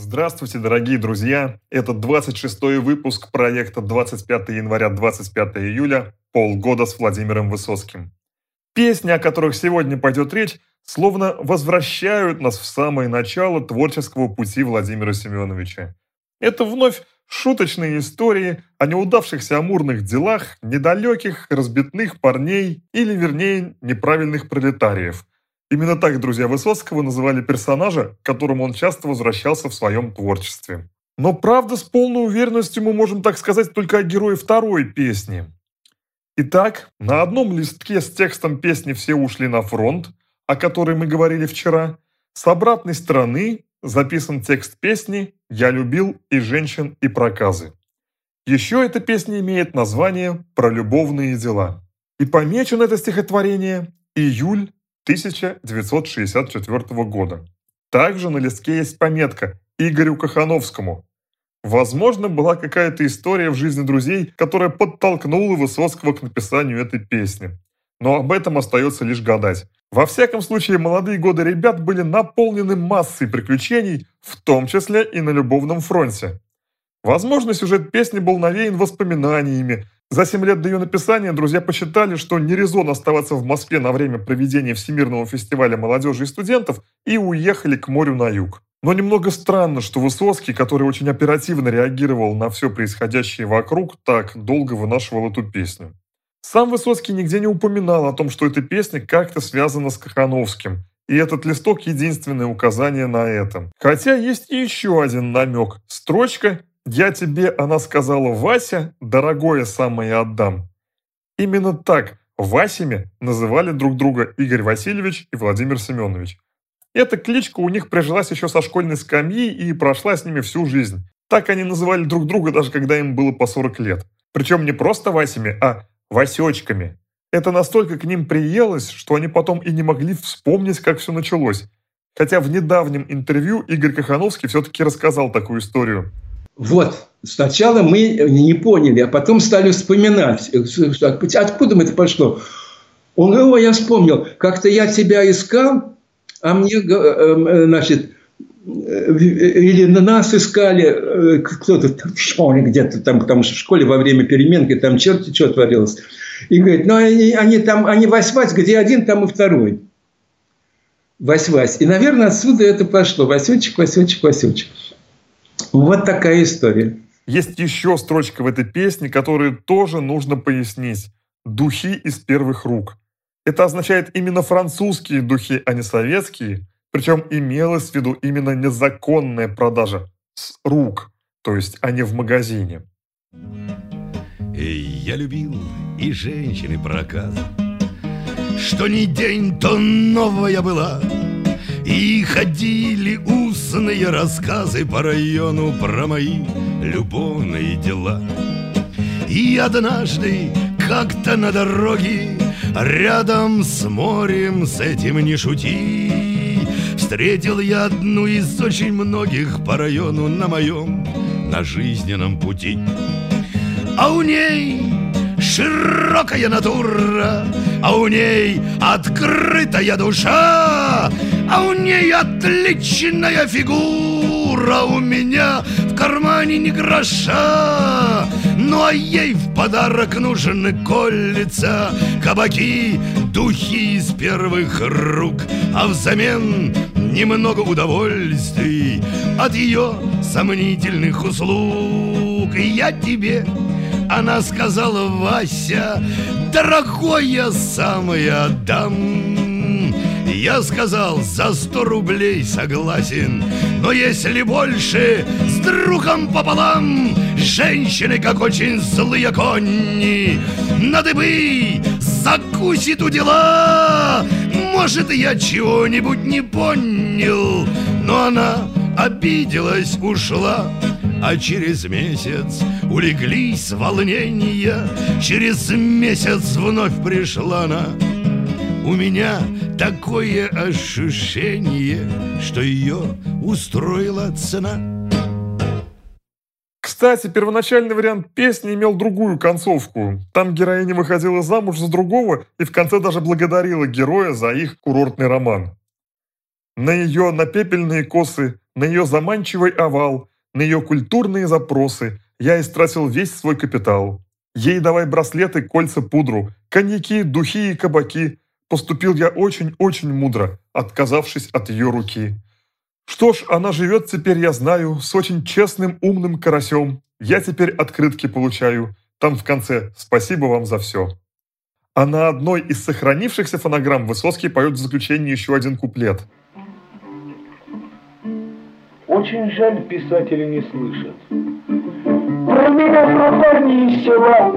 Здравствуйте, дорогие друзья! Это 26-й выпуск проекта 25 января 25 июля «Полгода с Владимиром Высоцким». Песни, о которых сегодня пойдет речь, словно возвращают нас в самое начало творческого пути Владимира Семеновича. Это вновь шуточные истории о неудавшихся амурных делах недалеких, разбитных парней или, вернее, неправильных пролетариев – Именно так друзья Высоцкого называли персонажа, к которому он часто возвращался в своем творчестве. Но правда, с полной уверенностью мы можем так сказать только о герое второй песни. Итак, на одном листке с текстом песни «Все ушли на фронт», о которой мы говорили вчера, с обратной стороны записан текст песни «Я любил и женщин, и проказы». Еще эта песня имеет название «Про любовные дела». И помечено это стихотворение июль 1964 года. Также на листке есть пометка Игорю Кахановскому. Возможно, была какая-то история в жизни друзей, которая подтолкнула Высоцкого к написанию этой песни. Но об этом остается лишь гадать. Во всяком случае, молодые годы ребят были наполнены массой приключений, в том числе и на любовном фронте. Возможно, сюжет песни был навеян воспоминаниями, за 7 лет до ее написания друзья посчитали, что не резон оставаться в Москве на время проведения Всемирного фестиваля молодежи и студентов и уехали к морю на юг. Но немного странно, что Высоцкий, который очень оперативно реагировал на все происходящее вокруг, так долго вынашивал эту песню. Сам Высоцкий нигде не упоминал о том, что эта песня как-то связана с Кахановским, и этот листок – единственное указание на это. Хотя есть и еще один намек. Строчка «Я тебе, она сказала, Вася, дорогое самое отдам». Именно так Васями называли друг друга Игорь Васильевич и Владимир Семенович. Эта кличка у них прижилась еще со школьной скамьи и прошла с ними всю жизнь. Так они называли друг друга, даже когда им было по 40 лет. Причем не просто Васями, а Васечками. Это настолько к ним приелось, что они потом и не могли вспомнить, как все началось. Хотя в недавнем интервью Игорь Кахановский все-таки рассказал такую историю. Вот, сначала мы не поняли, а потом стали вспоминать, откуда это пошло. Он говорит, о, я вспомнил, как-то я тебя искал, а мне, э, э, значит, э, или на нас искали кто-то в школе где-то там, потому что в школе во время переменки там черти что творилось. И говорит, ну они, они там, они вась-вась, где один, там и второй. Вась-вась. И, наверное, отсюда это пошло. Васечек, Васечек, Васечек. Вот такая история. Есть еще строчка в этой песне, которую тоже нужно пояснить. «Духи из первых рук». Это означает именно французские духи, а не советские. Причем имелось в виду именно незаконная продажа с рук, то есть а не в магазине. Я любил и женщины проказ, Что ни день, то новая была — и ходили устные рассказы по району про мои любовные дела. И однажды как-то на дороге Рядом с морем с этим не шути Встретил я одну из очень многих по району на моем на жизненном пути. А у ней широкая натура, а у ней открытая душа, а у ней отличная фигура, у меня в кармане не гроша. Ну а ей в подарок нужны колется, кабаки, духи из первых рук, а взамен немного удовольствий от ее сомнительных услуг. И я тебе она сказала, Вася, дорогой я самый отдам. Я сказал, за сто рублей согласен. Но если больше, с другом пополам Женщины, как очень злые кони На дыбы закусит у дела. Может, я чего-нибудь не понял Но она обиделась, ушла. А через месяц улеглись волнения. Через месяц вновь пришла она. У меня такое ощущение, что ее устроила цена. Кстати, первоначальный вариант песни имел другую концовку. Там героиня выходила замуж за другого и в конце даже благодарила героя за их курортный роман. На ее напепельные косы, на ее заманчивый овал, на ее культурные запросы я истратил весь свой капитал. Ей давай браслеты, кольца, пудру, коньяки, духи и кабаки. Поступил я очень-очень мудро, отказавшись от ее руки. Что ж, она живет теперь, я знаю, с очень честным, умным карасем. Я теперь открытки получаю. Там в конце «Спасибо вам за все». А на одной из сохранившихся фонограмм Высоцкий поет в заключении еще один куплет. Очень жаль, писатели не слышат. Про меня пропарни из села.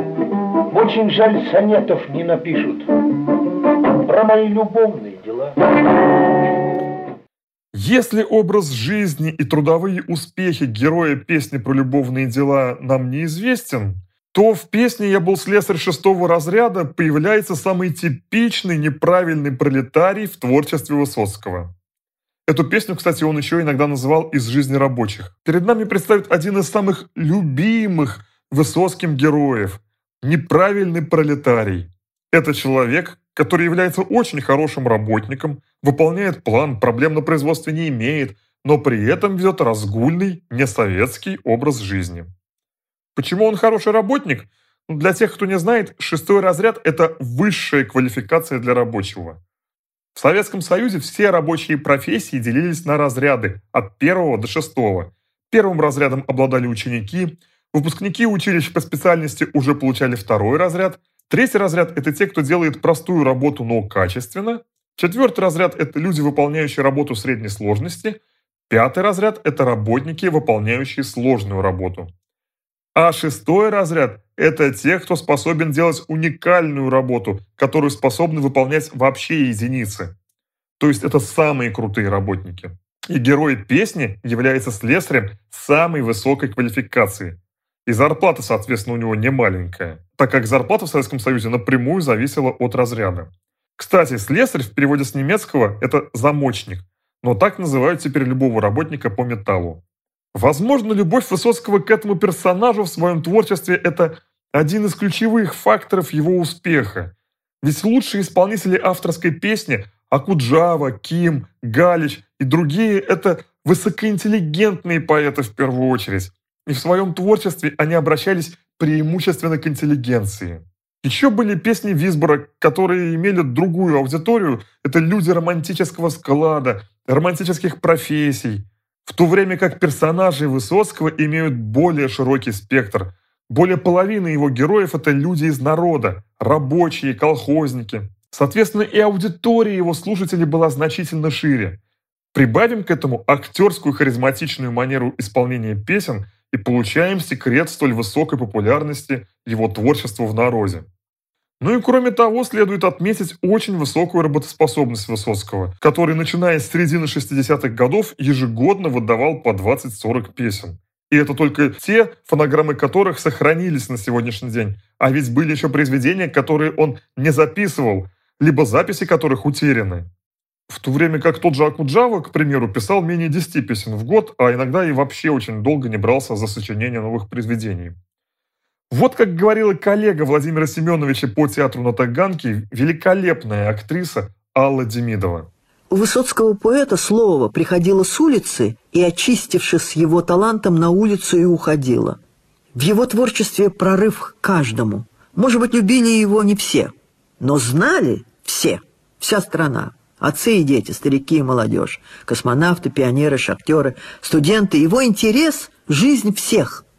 Очень жаль, сонетов не напишут. Про мои любовные дела. Если образ жизни и трудовые успехи героя песни про любовные дела нам неизвестен, то в песне «Я был слесарь шестого разряда» появляется самый типичный неправильный пролетарий в творчестве Высоцкого. Эту песню, кстати, он еще иногда называл «Из жизни рабочих». Перед нами представит один из самых любимых Высоцким героев – неправильный пролетарий. Это человек, который является очень хорошим работником, выполняет план, проблем на производстве не имеет, но при этом ведет разгульный, несоветский образ жизни. Почему он хороший работник? Ну, для тех, кто не знает, шестой разряд – это высшая квалификация для рабочего. В Советском Союзе все рабочие профессии делились на разряды от первого до шестого. Первым разрядом обладали ученики, выпускники училищ по специальности уже получали второй разряд, третий разряд – это те, кто делает простую работу, но качественно, четвертый разряд – это люди, выполняющие работу средней сложности, пятый разряд – это работники, выполняющие сложную работу. А шестой разряд – это те, кто способен делать уникальную работу, которую способны выполнять вообще единицы. То есть это самые крутые работники. И герой песни является слесарем самой высокой квалификации. И зарплата, соответственно, у него не маленькая, так как зарплата в Советском Союзе напрямую зависела от разряда. Кстати, слесарь в переводе с немецкого – это замочник, но так называют теперь любого работника по металлу. Возможно, любовь Высоцкого к этому персонажу в своем творчестве – это один из ключевых факторов его успеха. Ведь лучшие исполнители авторской песни – Акуджава, Ким, Галич и другие – это высокоинтеллигентные поэты в первую очередь. И в своем творчестве они обращались преимущественно к интеллигенции. Еще были песни Висбора, которые имели другую аудиторию. Это люди романтического склада, романтических профессий, в то время как персонажи Высоцкого имеют более широкий спектр. Более половины его героев – это люди из народа, рабочие, колхозники. Соответственно, и аудитория его слушателей была значительно шире. Прибавим к этому актерскую харизматичную манеру исполнения песен и получаем секрет столь высокой популярности его творчества в народе. Ну и кроме того, следует отметить очень высокую работоспособность Высоцкого, который, начиная с середины 60-х годов, ежегодно выдавал по 20-40 песен. И это только те, фонограммы которых сохранились на сегодняшний день. А ведь были еще произведения, которые он не записывал, либо записи которых утеряны. В то время как тот же Акуджава, к примеру, писал менее 10 песен в год, а иногда и вообще очень долго не брался за сочинение новых произведений. Вот как говорила коллега Владимира Семеновича по театру на Таганке, великолепная актриса Алла Демидова. У высоцкого поэта слово приходило с улицы и, очистившись его талантом, на улицу и уходило. В его творчестве прорыв к каждому. Может быть, любили его не все, но знали все, вся страна. Отцы и дети, старики и молодежь, космонавты, пионеры, шахтеры, студенты. Его интерес – жизнь всех –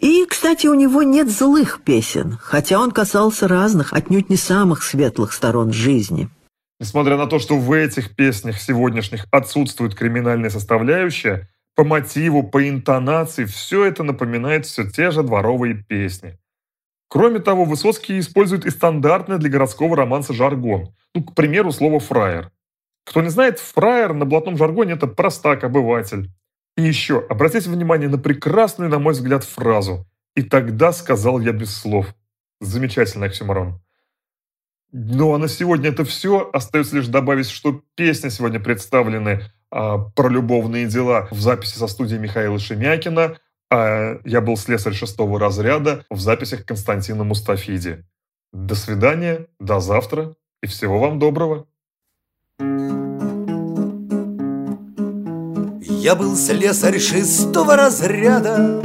и, кстати, у него нет злых песен, хотя он касался разных, отнюдь не самых светлых сторон жизни. Несмотря на то, что в этих песнях сегодняшних отсутствует криминальная составляющая, по мотиву, по интонации все это напоминает все те же дворовые песни. Кроме того, Высоцкий использует и стандартный для городского романса жаргон. Ну, к примеру, слово «фраер». Кто не знает, фраер на блатном жаргоне – это простак, обыватель. И еще, обратите внимание на прекрасную, на мой взгляд, фразу. «И тогда сказал я без слов». Замечательный оксюморон. Ну а на сегодня это все. Остается лишь добавить, что песни сегодня представлены а, про любовные дела в записи со студией Михаила Шемякина, а я был слесарь шестого разряда в записях Константина Мустафиди. До свидания, до завтра и всего вам доброго. Я был слесарь шестого разряда.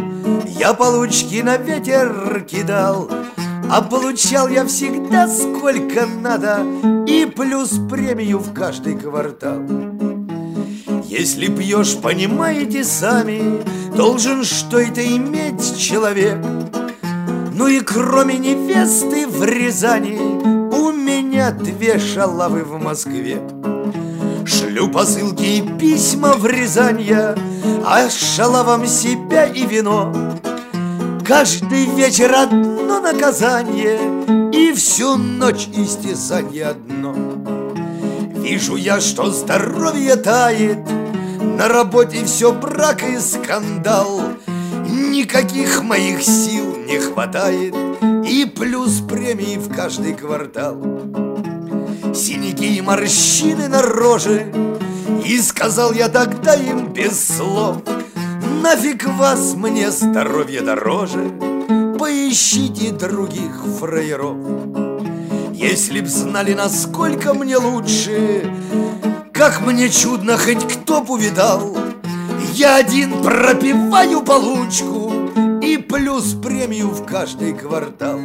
Я получки на ветер кидал. А получал я всегда сколько надо. И плюс премию в каждый квартал. Если пьешь, понимаете сами Должен что это иметь человек. Ну и кроме невесты в Рязани У меня две шалавы в Москве Шлю посылки и письма в Рязань я, А шалавам себя и вино. Каждый вечер одно наказание И всю ночь истязание одно. Вижу я, что здоровье тает, На работе все брак и скандал, Никаких моих сил не хватает, И плюс премии в каждый квартал. Синяки и морщины на роже. И сказал я тогда им без слов Нафиг вас, мне здоровье дороже Поищите других фраеров Если б знали, насколько мне лучше Как мне чудно, хоть кто б увидал Я один пропиваю получку И плюс премию в каждый квартал